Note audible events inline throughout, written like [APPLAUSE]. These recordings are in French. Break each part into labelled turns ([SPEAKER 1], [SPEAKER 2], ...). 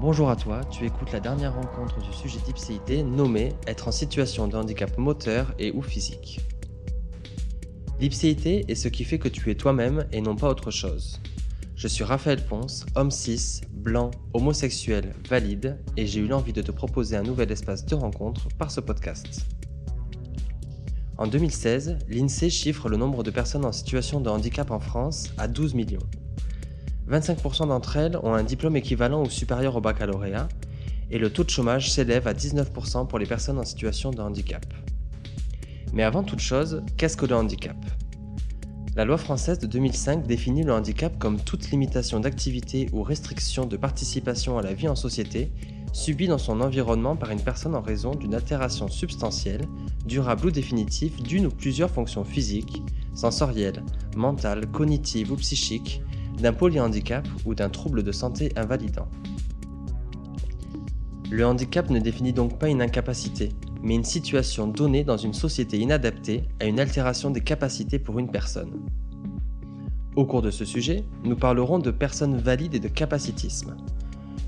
[SPEAKER 1] Bonjour à toi, tu écoutes la dernière rencontre du sujet d'ipséité nommée Être en situation de handicap moteur et ou physique. L'ipséité est ce qui fait que tu es toi-même et non pas autre chose. Je suis Raphaël Ponce, homme cis, blanc, homosexuel, valide, et j'ai eu l'envie de te proposer un nouvel espace de rencontre par ce podcast. En 2016, l'INSEE chiffre le nombre de personnes en situation de handicap en France à 12 millions. 25% d'entre elles ont un diplôme équivalent ou supérieur au baccalauréat, et le taux de chômage s'élève à 19% pour les personnes en situation de handicap. Mais avant toute chose, qu'est-ce que le handicap? La loi française de 2005 définit le handicap comme toute limitation d'activité ou restriction de participation à la vie en société subie dans son environnement par une personne en raison d'une altération substantielle, durable ou définitive d'une ou plusieurs fonctions physiques, sensorielles, mentales, cognitives ou psychiques d'un polyhandicap ou d'un trouble de santé invalidant. Le handicap ne définit donc pas une incapacité, mais une situation donnée dans une société inadaptée à une altération des capacités pour une personne. Au cours de ce sujet, nous parlerons de personnes valides et de capacitisme.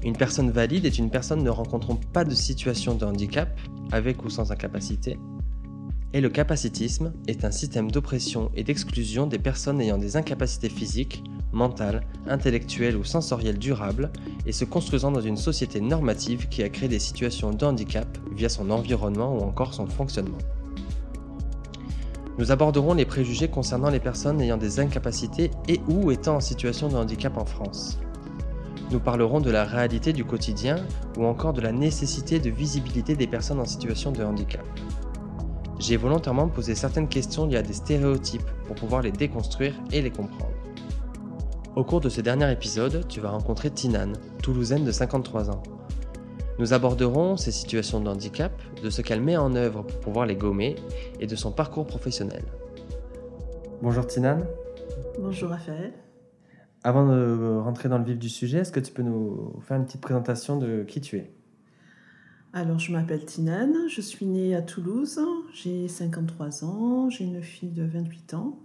[SPEAKER 1] Une personne valide est une personne ne rencontrant pas de situation de handicap, avec ou sans incapacité, et le capacitisme est un système d'oppression et d'exclusion des personnes ayant des incapacités physiques, mentales, intellectuelles ou sensorielles durables et se construisant dans une société normative qui a créé des situations de handicap via son environnement ou encore son fonctionnement. Nous aborderons les préjugés concernant les personnes ayant des incapacités et ou étant en situation de handicap en France. Nous parlerons de la réalité du quotidien ou encore de la nécessité de visibilité des personnes en situation de handicap. J'ai volontairement posé certaines questions liées à des stéréotypes pour pouvoir les déconstruire et les comprendre. Au cours de ce dernier épisode, tu vas rencontrer Tinane, toulousaine de 53 ans. Nous aborderons ses situations de handicap, de ce qu'elle met en œuvre pour pouvoir les gommer et de son parcours professionnel. Bonjour Tinane.
[SPEAKER 2] Bonjour Raphaël.
[SPEAKER 1] Avant de rentrer dans le vif du sujet, est-ce que tu peux nous faire une petite présentation de qui tu es?
[SPEAKER 2] Alors, je m'appelle Tinane, je suis née à Toulouse, j'ai 53 ans, j'ai une fille de 28 ans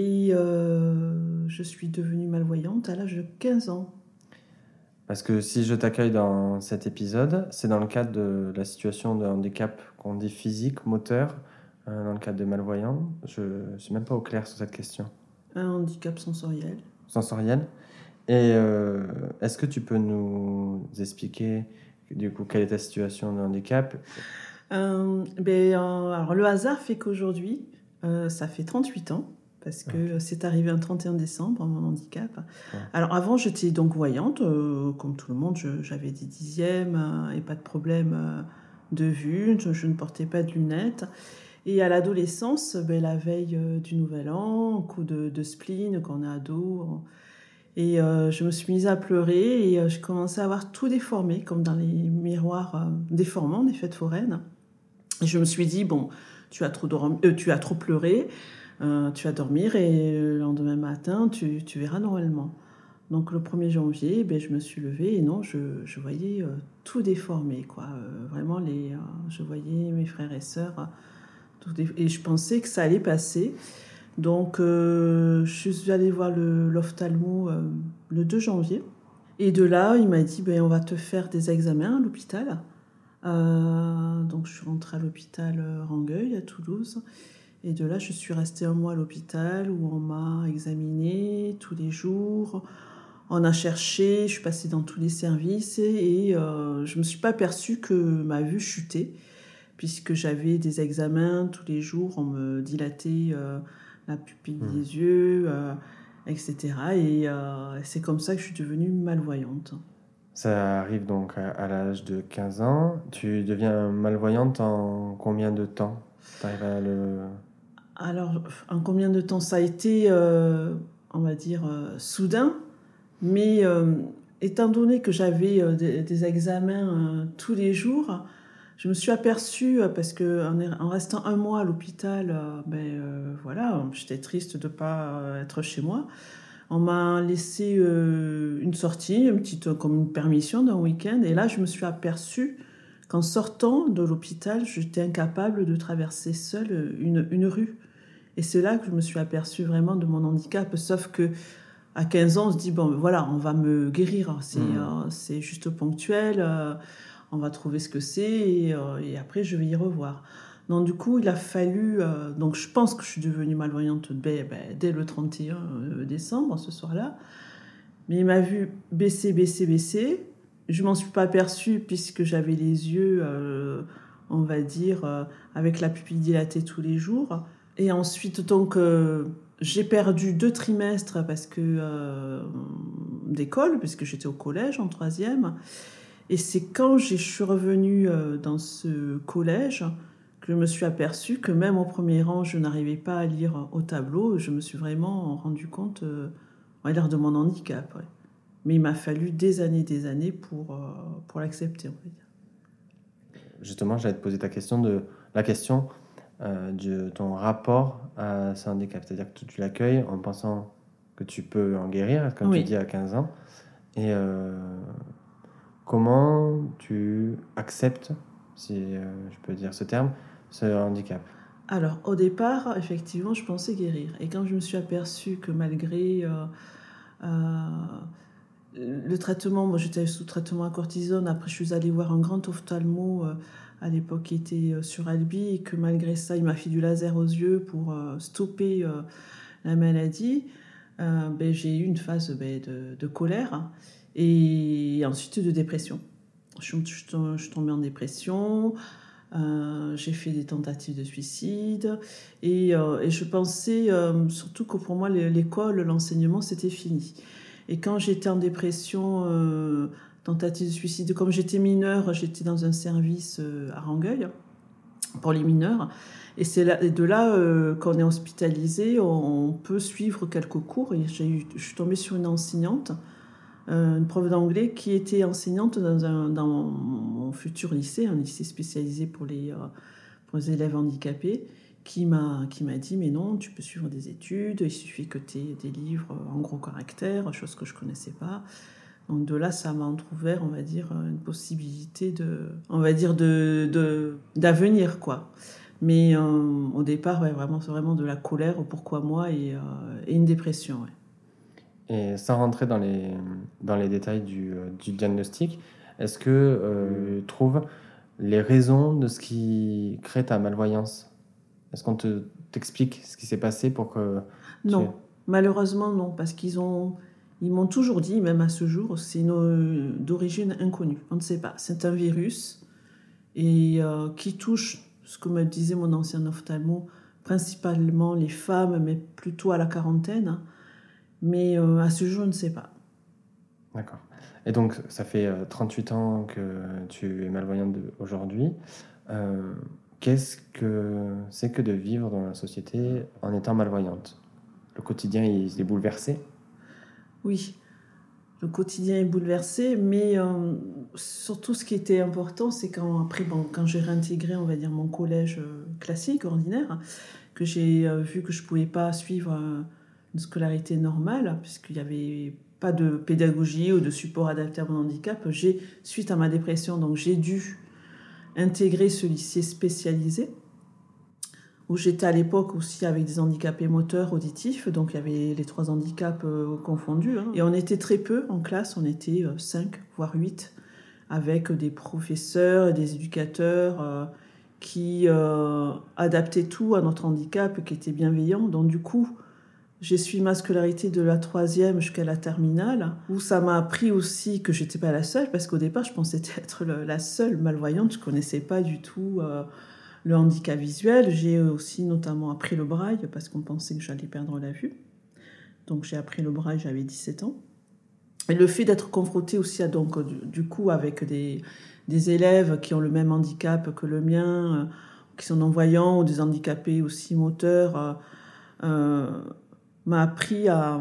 [SPEAKER 2] et euh, je suis devenue malvoyante à l'âge de 15 ans.
[SPEAKER 1] Parce que si je t'accueille dans cet épisode, c'est dans le cadre de la situation de handicap qu'on dit physique, moteur, euh, dans le cadre de malvoyant. Je ne suis même pas au clair sur cette question.
[SPEAKER 2] Un handicap sensoriel.
[SPEAKER 1] Sensoriel. Et euh, est-ce que tu peux nous expliquer du coup, quelle est ta situation de handicap?
[SPEAKER 2] Ben, alors, Le hasard fait qu'aujourd'hui, ça fait 38 ans, parce que c'est arrivé un 31 décembre, mon handicap. Alors avant, j'étais donc voyante, comme tout le monde, j'avais des dixièmes et pas de problème de vue, je, ne portais pas de lunettes. Et à l'adolescence, ben, la veille du Nouvel An, coup de, de spleen, quand on est ado, et euh, je me suis mise à pleurer et euh, je commençais à avoir tout déformé, comme dans les miroirs euh, déformants des fêtes foraines. Et je me suis dit, bon, tu as trop, tu as trop pleuré, tu vas dormir et le lendemain matin, tu, tu verras normalement. Donc le 1er janvier, ben, je me suis levée et non, je, je voyais tout déformé. Quoi. vraiment, les, je voyais mes frères et sœurs. et je pensais que ça allait passer. Donc, euh, je suis allée voir l'ophtalmo le, euh, le 2 janvier. Et de là, il m'a dit, ben, on va te faire des examens à l'hôpital. Euh, donc, je suis rentrée à l'hôpital Rangueil, à Toulouse. Et de là, je suis restée un mois à l'hôpital où on m'a examiné tous les jours. On a cherché, je suis passée dans tous les services et, je ne me suis pas aperçue que ma vue chutait, puisque j'avais des examens tous les jours, on me dilatait la pupille hmm. des yeux, euh, etc. Et euh, c'est comme ça que je suis devenue malvoyante.
[SPEAKER 1] Ça arrive donc à, l'âge de 15 ans. Tu deviens malvoyante en combien de temps? À le...
[SPEAKER 2] Alors, en combien de temps Ça a été, euh, on va dire, soudain. Mais étant donné que j'avais des, examens tous les jours, je me suis aperçue, euh, parce que en, restant un mois à l'hôpital, euh, ben euh, voilà, j'étais triste de ne pas être chez moi. On m'a laissé une sortie, une petite, comme une permission d'un week-end. Et là, je me suis aperçue qu'en sortant de l'hôpital, j'étais incapable de traverser seule une, une rue. Et c'est là que je me suis aperçue vraiment de mon handicap. Sauf que à 15 ans, on se dit, bon, voilà, on va me guérir. C'est
[SPEAKER 1] Mhm.
[SPEAKER 2] c'est juste ponctuel. euh, on va trouver ce que c'est et, euh, et après, je vais y revoir. Donc, du coup, il a fallu. euh, donc, je pense que je suis devenue malvoyante dès, ben, dès le 31 euh, décembre, ce soir-là. Mais il m'a vu baisser, baisser, baisser. Je m'en suis pas aperçue puisque j'avais les yeux, euh, on va dire, euh, avec la pupille dilatée tous les jours. Et ensuite, donc, euh, j'ai perdu deux trimestres parce que euh, d'école, puisque j'étais au collège en troisième. Et c'est quand je suis revenue euh, dans ce collège que je me suis aperçue que même au premier rang, je n'arrivais pas à lire au tableau. Je me suis vraiment rendu compte, on va dire, de mon handicap. ouais. Mais il m'a fallu des années, des années pour, euh, pour l'accepter, on va dire.
[SPEAKER 1] Justement, j'allais te poser ta question de la question euh, de ton rapport à ce handicap. C'est-à-dire que tu l'accueilles en pensant que tu peux en guérir, comme
[SPEAKER 2] Oui.
[SPEAKER 1] tu dis à 15 ans. Et euh, comment tu acceptes, si euh, je peux dire ce terme, ce handicap?
[SPEAKER 2] Alors, au départ, effectivement, je pensais guérir. Et quand je me suis aperçue que malgré le traitement, moi j'étais sous traitement à cortisone, après je suis allée voir un grand ophtalmo à l'époque qui était euh, sur Albi, et que malgré ça, il m'a fait du laser aux yeux pour euh, stopper euh, la maladie. Ben, j'ai eu une phase ben, de, colère et ensuite de dépression. Je, je je tombée en dépression. J'ai fait des tentatives de suicide et, je pensais surtout que pour moi l'é- l'école, l'enseignement c'était fini. Et quand j'étais en dépression, tentative de suicide, comme j'étais mineure, j'étais dans un service euh, à Rangueil pour les mineurs. Et c'est de là euh, qu'on est hospitalisé, on, peut suivre quelques cours. Et eu- je suis tombée sur une enseignante, euh, une prof d'anglais qui était enseignante dans, un, dans mon, futur lycée, un lycée spécialisé pour les, euh, pour les élèves handicapés, qui m'a dit mais non, tu peux suivre des études, il suffit que tu aies des livres en gros caractères, chose que je connaissais pas. Donc de là, ça m'a entrouvert, on va dire, une possibilité de, on va dire, de d'avenir, quoi. Mais euh, au départ, ouais, vraiment, c'est vraiment de la colère, pourquoi moi, et, euh, et une dépression. ouais.
[SPEAKER 1] Et sans rentrer dans les, dans les détails du, euh, du diagnostic, est-ce que euh, tu trouves les raisons de ce qui crée ta malvoyance? Est-ce qu'on te, t'explique ce qui s'est passé pour que...
[SPEAKER 2] Non, malheureusement non, parce qu'ils ont, ils m'ont toujours dit, même à ce jour, c'est une- d'origine inconnue. On ne sait pas. C'est un virus et euh, qui touche, ce que me disait mon ancien ophtalmo, principalement les femmes, mais plutôt à la quarantaine. Mais euh, à ce jour, je ne sais pas.
[SPEAKER 1] D'accord. Et donc, ça fait euh, 38 ans que tu es malvoyante aujourd'hui. Euh, Qu'est-ce que c'est que de vivre dans la société en étant malvoyante? Le quotidien, il est bouleversé?
[SPEAKER 2] Oui, le quotidien est bouleversé, mais euh, surtout ce qui était important, c'est quand j'ai réintégré, on va dire, mon collège euh, classique, ordinaire, que j'ai euh, vu que je pouvais pas suivre une scolarité normale, puisqu'il n'y avait pas de pédagogie ou de support adapté à mon handicap, suite à ma dépression, donc j'ai dû intégrer ce lycée spécialisé où j'étais à l'époque aussi avec des handicapés moteurs, auditifs, donc il y avait les trois handicaps euh, confondus. hein. Et on était très peu en classe, on était 5, voire 8, avec des professeurs et des éducateurs euh, qui euh, adaptaient tout à notre handicap, qui étaient bienveillants. Donc du coup, j'ai suivi ma scolarité de la troisième jusqu'à la terminale, où ça m'a appris aussi que j'étais pas la seule, parce qu'au départ, je pensais [LAUGHS] être la seule malvoyante, je connaissais pas du tout euh, le handicap visuel. J'ai aussi notamment appris le braille, parce qu'on pensait que j'allais perdre la vue. Donc j'ai appris le braille, j'avais 17 ans. Et le fait d'être confronté aussi à, donc, du, coup, avec des, des élèves qui ont le même handicap que le mien, euh, qui sont non-voyants, ou des handicapés aussi moteurs, euh, euh, m'a appris à,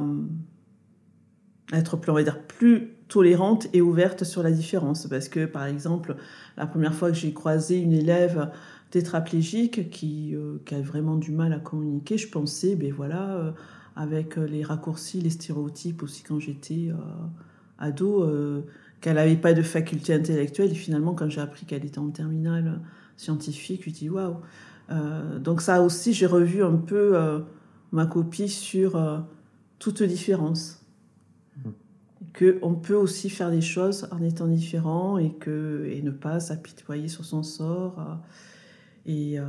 [SPEAKER 2] à être plus, on va dire, plus tolérante et ouverte sur la différence. Parce que, par exemple, la première fois que j'ai croisé une élève tétraplégique qui, euh, qui a vraiment du mal à communiquer, je pensais, ben voilà, euh, avec les raccourcis, les stéréotypes aussi quand j'étais euh, ado, euh, qu'elle n'avait pas de faculté intellectuelle. Et finalement, quand j'ai appris qu'elle était en terminale scientifique, je me dis waouh. Euh, donc ça aussi, j'ai revu un peu euh, ma copie sur euh, toute différence. qu'on peut aussi faire des choses en étant différent et, que, et ne pas s'apitoyer sur son sort. Et,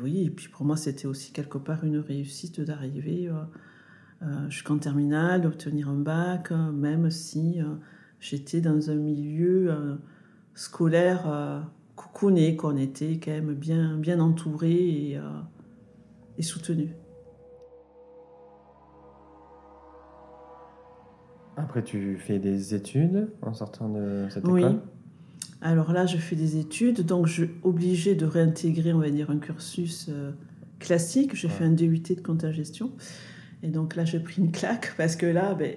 [SPEAKER 2] oui, et puis pour moi, c'était aussi quelque part une réussite d'arriver jusqu'en terminale, d'obtenir un bac, même si j'étais dans un milieu scolaire coucouné, qu'on était quand même bien, bien entouré et, et soutenu.
[SPEAKER 1] Après, tu fais des études en sortant de cette
[SPEAKER 2] oui. Alors là, je fais des études, donc je suis obligée de réintégrer, on va dire, un cursus euh, classique. J'ai fait un DUT de compte gestion. Et donc là, j'ai pris une claque [LAUGHS] parce que là, ben,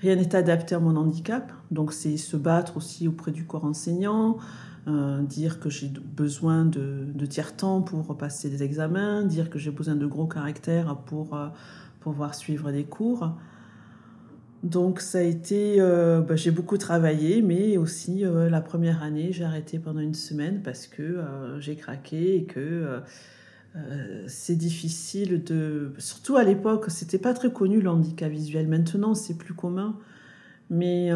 [SPEAKER 2] rien n'est adapté à mon handicap. Donc c'est se battre aussi auprès du corps enseignant, euh, dire que j'ai besoin de, de tiers-temps pour passer des examens, dire que j'ai besoin de gros caractères pour euh, pouvoir suivre des cours. Donc ça a été, euh, bah, j'ai beaucoup travaillé, mais aussi euh, la première année, j'ai arrêté pendant une semaine parce que euh, j'ai craqué et que c'est difficile de, surtout à l'époque, c'était pas très connu le handicap visuel. Maintenant, c'est plus commun, mais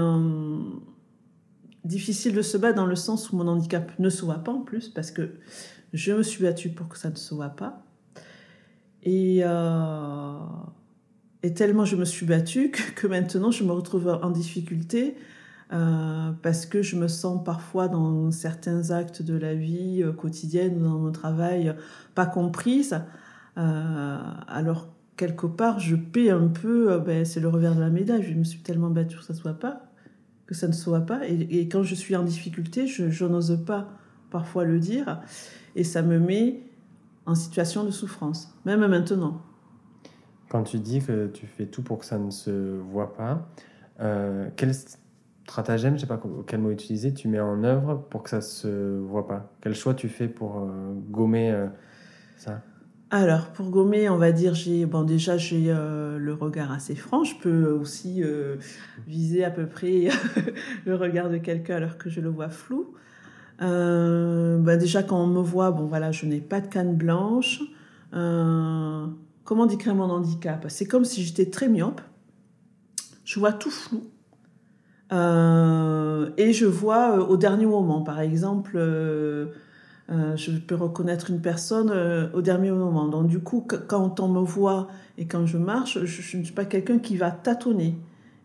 [SPEAKER 2] difficile de se battre dans le sens où mon handicap ne se voit pas en plus parce que je me suis battue pour que ça ne se voit pas et et tellement je me suis battue que, maintenant je me retrouve en difficulté euh, parce que je me sens parfois dans certains actes de la vie euh, quotidienne ou dans mon travail pas comprise. Euh, alors quelque part je paie un peu, ben, c'est le revers de la médaille, je me suis tellement battue que ça ne soit pas, que ça ne soit pas. Et quand je suis en difficulté, je, n'ose pas parfois le dire et ça me met en situation de souffrance, même maintenant.
[SPEAKER 1] Quand tu dis que tu fais tout pour que ça ne se voit pas, euh, quel stratagème, je sais pas quel mot utiliser, tu mets en œuvre pour que ça se voit pas? Quel choix tu fais pour euh, gommer euh, ça?
[SPEAKER 2] Alors, pour gommer, on va dire, j'ai bon déjà j'ai le regard assez franc. Je peux aussi viser à peu près [LAUGHS] le regard de quelqu'un alors que je le vois flou. Bah, déjà quand on me voit, bon voilà, je n'ai pas de canne blanche. Comment décrire mon handicap? C'est comme si j'étais très myope. Je vois tout flou. Euh, et je vois euh, au dernier moment, par exemple, euh, je peux reconnaître une personne au dernier moment. Donc du coup, quand on me voit et quand je marche, je, ne suis pas quelqu'un qui va tâtonner,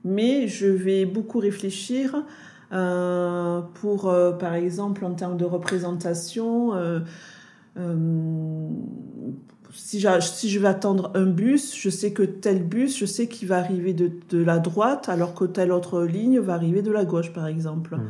[SPEAKER 2] mais je vais beaucoup réfléchir pour, par exemple, en termes de représentation si, si, je vais attendre un bus, je sais que tel bus, je sais qu'il va arriver de, de, la droite, alors que telle autre ligne va arriver de la gauche, par exemple. Mmh.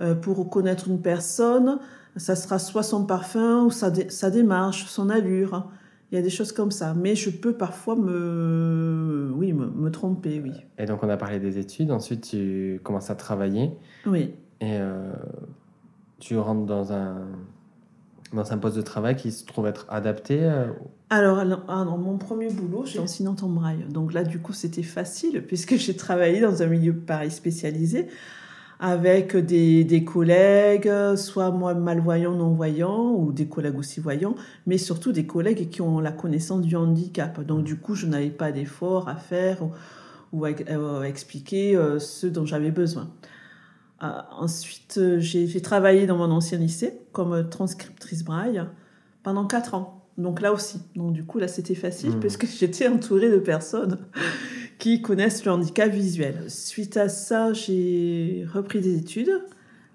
[SPEAKER 2] Euh, pour reconnaître une personne, ça sera soit son parfum ou sa, sa, démarche, son allure. Il y a des choses comme ça. Mais je peux parfois me, oui, me, me, tromper, oui.
[SPEAKER 1] Et donc, on a parlé des études. Ensuite, tu commences à travailler.
[SPEAKER 2] Oui.
[SPEAKER 1] Et euh, tu rentres dans un dans un poste de travail qui se trouve être adapté euh,
[SPEAKER 2] alors, ah, dans mon premier boulot, j'ai enseignante en braille. Donc là, du coup, c'était facile puisque j'ai travaillé dans un milieu pareil spécialisé avec des, des, collègues, soit moi malvoyants, non-voyants, ou des collègues aussi voyants, mais surtout des collègues qui ont la connaissance du handicap. Donc du coup, je n'avais pas d'effort à faire ou, à, euh, expliquer euh, ce dont j'avais besoin. Ensuite, j'ai travaillé dans mon ancien lycée comme transcriptrice braille pendant quatre ans. Donc là aussi. Donc du coup, là, c'était facile mmh. parce que [LAUGHS] j'étais entourée de personnes qui connaissent le handicap visuel. Suite à ça, j'ai repris des études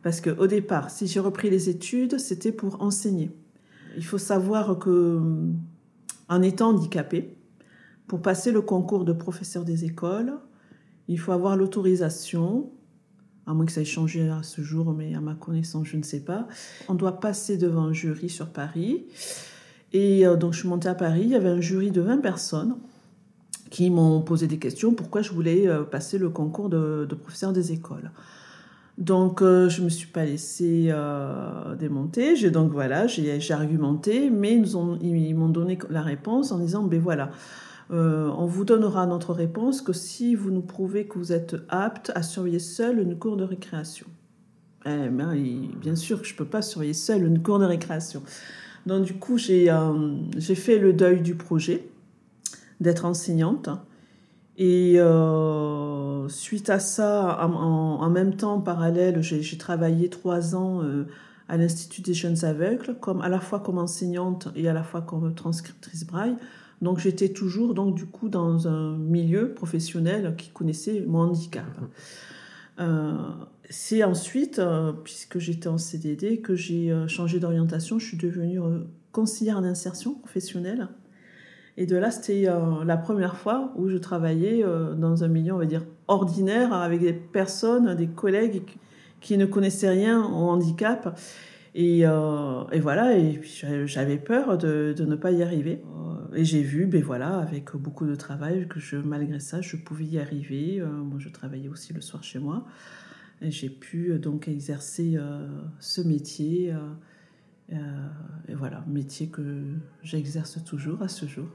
[SPEAKER 2] parce qu'au départ, si j'ai repris les études, c'était pour enseigner. Il faut savoir que en étant handicapé, pour passer le concours de professeur des écoles, il faut avoir l'autorisation, à moins que ça ait changé à ce jour, mais à ma connaissance, je ne sais pas. On doit passer devant un jury sur Paris. Et euh, donc, je suis montée à Paris. Il y avait un jury de 20 personnes qui m'ont posé des questions pourquoi je voulais euh, passer le concours de, professeur des écoles? Donc, euh, je ne me suis pas laissée démonter. J'ai donc, voilà, j'ai argumenté, mais ils, ont, ils m'ont donné la réponse en disant, ben voilà, on vous donnera notre réponse que si vous nous prouvez que vous êtes apte à surveiller seul une cour de récréation. Eh bien, bien sûr que je ne peux pas surveiller seul une cour de récréation. Donc du coup, euh, j'ai fait le deuil du projet d'être enseignante. Et euh, suite à ça, en, même temps, en parallèle, j'ai travaillé trois ans à l'Institut des jeunes aveugles, comme, à la fois comme enseignante et à la fois comme transcriptrice braille. Donc j'étais toujours donc du coup dans un milieu professionnel qui connaissait mon handicap. Euh, c'est ensuite, euh, puisque j'étais en CDD, que j'ai euh, changé d'orientation. Je suis devenue conseillère en insertion professionnelle. Et de là, c'était la première fois où je travaillais dans un milieu, on va dire, ordinaire, avec des personnes, des collègues qui ne connaissaient rien au handicap. Et, et voilà, et j'avais peur de, de, ne pas y arriver. Et j'ai vu, ben voilà, avec beaucoup de travail, que malgré ça, je pouvais y arriver. Euh, moi, je travaillais aussi le soir chez moi. Et j'ai pu euh, donc exercer euh, ce métier. et voilà, métier que j'exerce toujours à ce jour.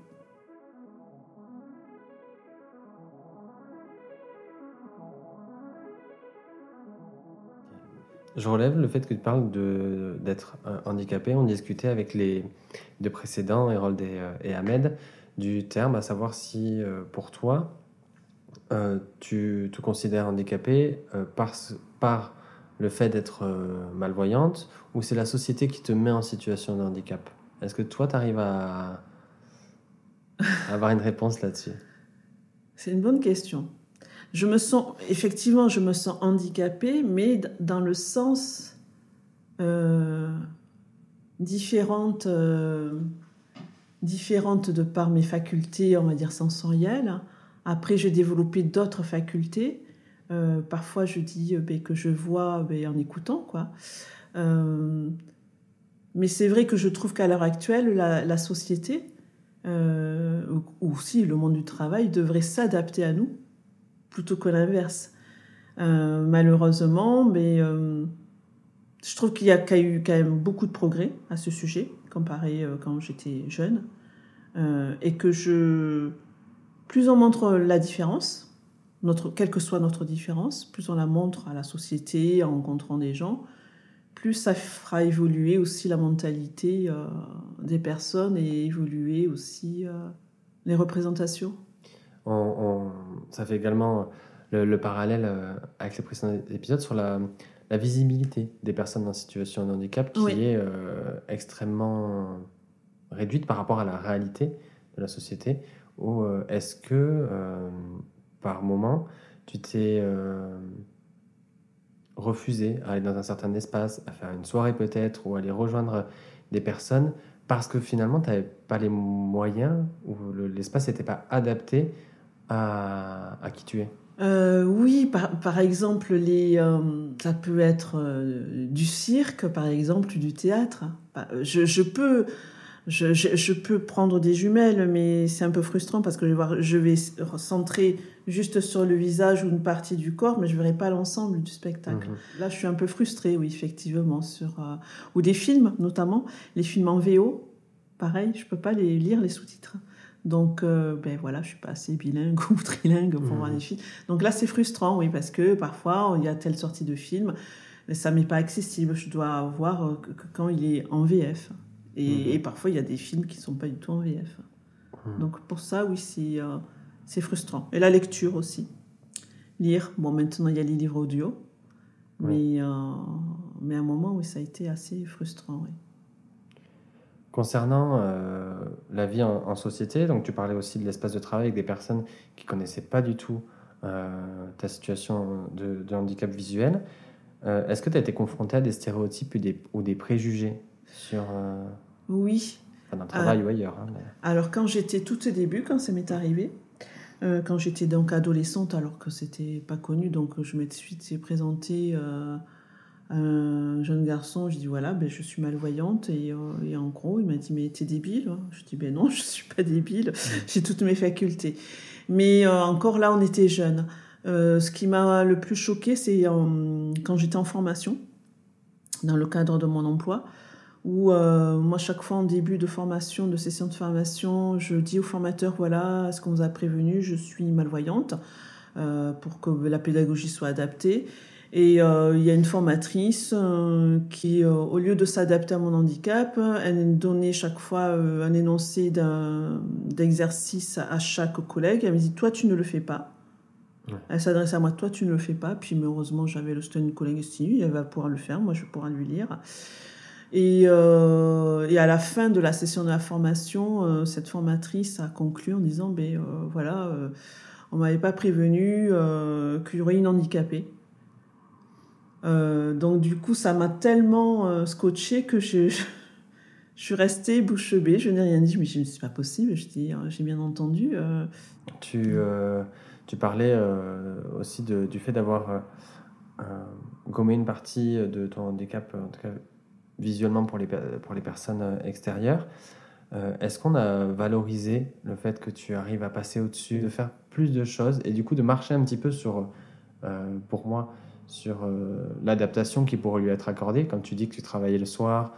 [SPEAKER 1] Je relève le fait que tu parles d'être handicapé. On discutait avec les deux précédents, Harold et, euh, et Ahmed, du terme, à savoir si euh, pour toi, euh, tu te considères handicapé par, par le fait d'être malvoyante ou c'est la société qui te met en situation de handicap? Est-ce que toi, tu arrives à avoir une réponse là-dessus?
[SPEAKER 2] C'est une bonne question. Je me sens, effectivement, je me sens handicapée, mais dans le sens euh, différente, euh, différente de par mes facultés, on va dire sensorielles. Après, j'ai développé d'autres facultés. Euh, parfois, je dis ben, que je vois ben, en écoutant, quoi. mais c'est vrai que je trouve qu'à l'heure actuelle, la, la société, ou aussi le monde du travail, devrait s'adapter à nous plutôt que l'inverse. Euh, malheureusement, mais euh, je trouve qu'il y, a eu quand même beaucoup de progrès à ce sujet, comparé euh, quand j'étais jeune, et que je, plus on montre la différence, notre, quelle que soit notre différence, plus on la montre à la société, en rencontrant des gens, plus ça fera évoluer aussi la mentalité des personnes et évoluer aussi les représentations
[SPEAKER 1] ça fait également le, parallèle euh, avec les précédents épisodes sur la, visibilité des personnes en situation de handicap qui est euh, extrêmement réduite par rapport à la réalité de la société. Ou euh, est-ce que, par moment, tu t'es refusé à aller dans un certain espace, à faire une soirée peut-être, ou aller rejoindre des personnes parce que finalement, tu n'avais pas les moyens ou l'espace n'était pas adapté à, qui tu es
[SPEAKER 2] euh, oui, par, par, exemple, les, euh, ça peut être euh, du cirque, par exemple, du théâtre. Bah, je, je peux, je, je, peux prendre des jumelles, mais c'est un peu frustrant parce que je vais, voir, je vais centrer juste sur le visage ou une partie du corps, mais je ne verrai pas l'ensemble du spectacle. Mhm. Là, je suis un peu frustrée, oui, effectivement, sur ou des films, notamment les films en VO. Pareil, je peux pas les lire les sous-titres. Donc, euh, ben voilà, je suis pas assez bilingue [LAUGHS] ou trilingue pour voir des mmh. films. Donc là, c'est frustrant, oui, parce que parfois, il y a telle sortie de film, mais ça m'est pas accessible. Je dois voir euh, quand il est en VF. Mmh. Et, parfois, il y a des films qui sont pas du tout en VF. Mmh. Donc pour ça, oui, euh, c'est frustrant. Et la lecture aussi. Lire, bon, maintenant, il y a les livres audio. Mais, mais à un moment, oui, ça a été assez frustrant, oui.
[SPEAKER 1] Concernant euh, la vie en, société, donc tu parlais aussi de l'espace de travail avec des personnes qui connaissaient pas du tout euh, ta situation de, handicap visuel. Euh, est-ce que tu as été confronté à des stéréotypes ou des, ou des préjugés sur
[SPEAKER 2] oui.
[SPEAKER 1] Enfin, travail ou ailleurs hein,
[SPEAKER 2] Alors quand j'étais tout au début, quand ça m'est arrivé, quand j'étais donc adolescente, alors que c'était pas connu, donc je m'étais suite présentée un jeune garçon, je dis voilà, ben, je suis malvoyante. Et, euh, et en gros, il m'a dit mais t'es débile Je dis ben non, [LAUGHS] je suis pas débile, j'ai toutes mes facultés. Mais euh, encore là, on était jeunes. Euh, ce qui m'a le plus choqué, c'est quand j'étais en formation, dans le cadre de mon emploi, où moi, chaque fois en début de formation, de session de formation, je dis au formateur voilà, est-ce qu'on vous a prévenu, je suis malvoyante, pour que la pédagogie soit adaptée. Et euh, il y a une formatrice euh, qui, euh, au lieu de s'adapter à mon handicap, elle donnait chaque fois un énoncé d'exercice à chaque collègue. Elle me dit, toi, tu ne le fais pas. Elle s'adresse à moi, toi tu ne le fais pas. Puis heureusement, j'avais le stand collègue ici, elle va pouvoir le faire, moi je pourrai lui lire. Et, et, à la fin de la session de la formation, cette formatrice a conclu en disant ben, voilà, on m'avait pas prévenu qu'il y aurait une handicapée. Donc du coup, ça m'a tellement scotché que [LAUGHS] je, suis restée bouche bée, je n'ai rien dit. Je me suis pas possible, je dis, j'ai bien entendu.
[SPEAKER 1] Tu, tu parlais aussi du fait d'avoir gommé une partie de ton handicap, en tout cas visuellement pour les, pour les personnes euh, extérieures. Euh, est-ce qu'on a valorisé le fait que tu arrives à passer au-dessus, de faire plus de choses et du coup de marcher un petit peu sur, euh, pour moi, sur l'adaptation qui pourrait lui être accordée Quand tu dis que tu travaillais le soir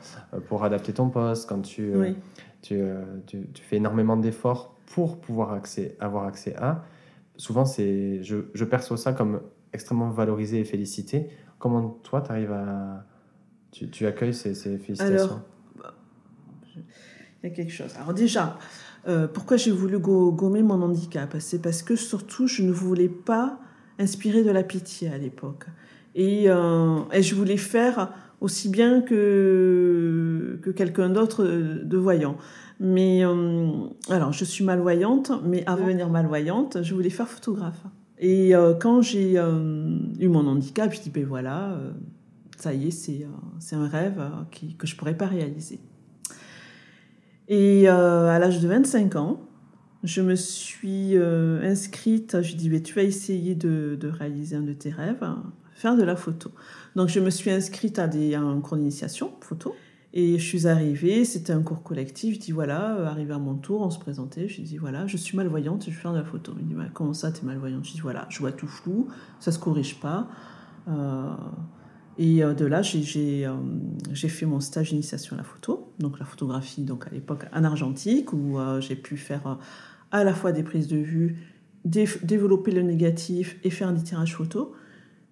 [SPEAKER 1] pour adapter ton poste, quand tu, tu, tu, tu, fais énormément d'efforts pour pouvoir accès, avoir accès à, souvent c'est, je, je perçois ça comme extrêmement valorisé et félicité. Comment toi, tu arrives à, tu, accueilles ces, félicitations?
[SPEAKER 2] Alors, bah, il y a quelque chose. Alors déjà, euh, pourquoi j'ai voulu gommer mon handicap? C'est parce que surtout, je ne voulais pas inspirer de la pitié à l'époque. Et, euh, et, je voulais faire aussi bien que, que quelqu'un d'autre de voyant. Mais euh, alors, je suis malvoyante, mais avant de devenir malvoyante, je voulais faire photographe. Et quand j'ai eu mon handicap, je dis ben voilà, ça y est, c'est euh, un rêve euh, qui, que je ne pourrais pas réaliser. Et euh, à l'âge de 25 ans, je me suis inscrite, je dis, tu vas essayer de, réaliser un de tes rêves, faire de la photo. Donc je me suis inscrite à, un cours d'initiation photo. Et je suis arrivée, c'était un cours collectif. Je dis voilà, arrivé à mon tour, on se présentait. Je dis voilà, je suis malvoyante, je vais faire de la photo. Il dit bah, comment ça, tu es malvoyante? Je dis voilà, je vois tout flou, ça se corrige pas. Et euh, de là, euh, j'ai fait mon stage d'initiation à la photo, donc la photographie, donc à l'époque en argentique, où euh, j'ai pu faire à la fois des prises de vue, développer le négatif et faire des tirages photo.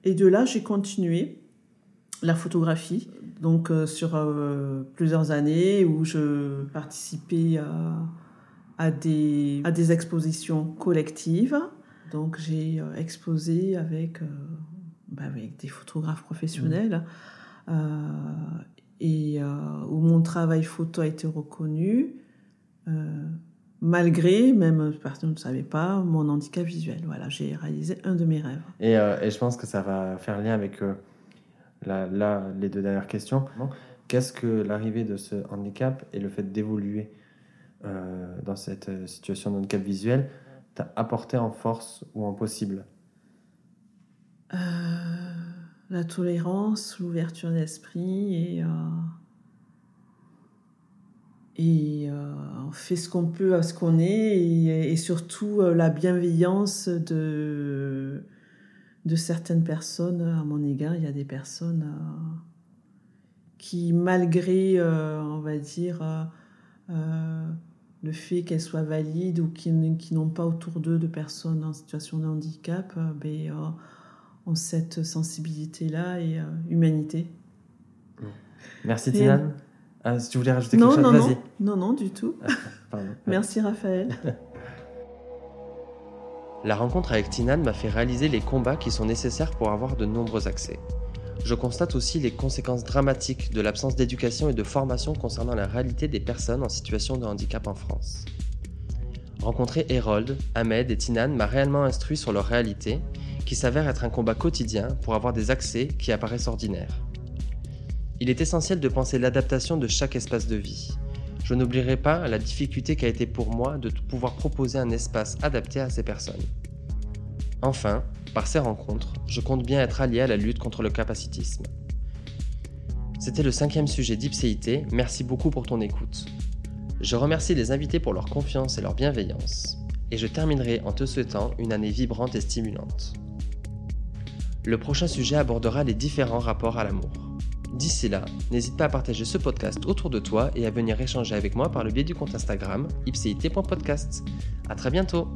[SPEAKER 2] Et de là, j'ai continué la photographie, donc sur plusieurs années où je participais à, des, expositions collectives. Donc j'ai exposé avec bah, avec des photographes professionnels, euh, et euh, où mon travail photo a été reconnu, euh, malgré, même personne ne savait pas, mon handicap visuel. Voilà, j'ai réalisé un de mes rêves.
[SPEAKER 1] Et, et, je pense que ça va faire lien avec la, là, les deux dernières questions. Qu'est-ce que l'arrivée de ce handicap et le fait d'évoluer dans cette situation de handicap visuel t'a apporté en force ou en possible?
[SPEAKER 2] Euh, la tolérance, l'ouverture d'esprit et, euh, et euh, on fait ce qu'on peut à ce qu'on est et, surtout la bienveillance de, de certaines personnes à mon égard. Il y a des personnes qui, malgré, on va dire, le fait qu'elles soient valides ou qui, qui n'ont pas autour d'eux de personnes en situation de handicap, ben, cette sensibilité-là et euh, humanité.
[SPEAKER 1] Merci Tinane. Ah, si tu voulais rajouter quelque chose,
[SPEAKER 2] vas-y. Non, non, du tout. Ah, [LAUGHS] Merci Raphaël. [LAUGHS]
[SPEAKER 1] La rencontre avec Tinane m'a fait réaliser les combats qui sont nécessaires pour avoir de nombreux accès. Je constate aussi les conséquences dramatiques de l'absence d'éducation et de formation concernant la réalité des personnes en situation de handicap en France. Rencontrer Hérold, Ahmed et Tinane m'a réellement instruit sur leur réalité qui s'avère être un combat quotidien pour avoir des accès qui apparaissent ordinaires. Il est essentiel de penser l'adaptation de chaque espace de vie. Je n'oublierai pas la difficulté qu'a été pour moi de pouvoir proposer un espace adapté à ces personnes. Enfin, par ces rencontres, je compte bien être allié à la lutte contre le capacitisme. C'était le cinquième sujet d'Ipséité, merci beaucoup pour ton écoute. Je remercie les invités pour leur confiance et leur bienveillance, et je terminerai en te souhaitant une année vibrante et stimulante. Le prochain sujet abordera les différents rapports à l'amour. D'ici là, n'hésite pas à partager ce podcast autour de toi et à venir échanger avec moi par le biais du compte Instagram ipcit.podcast. À très bientôt!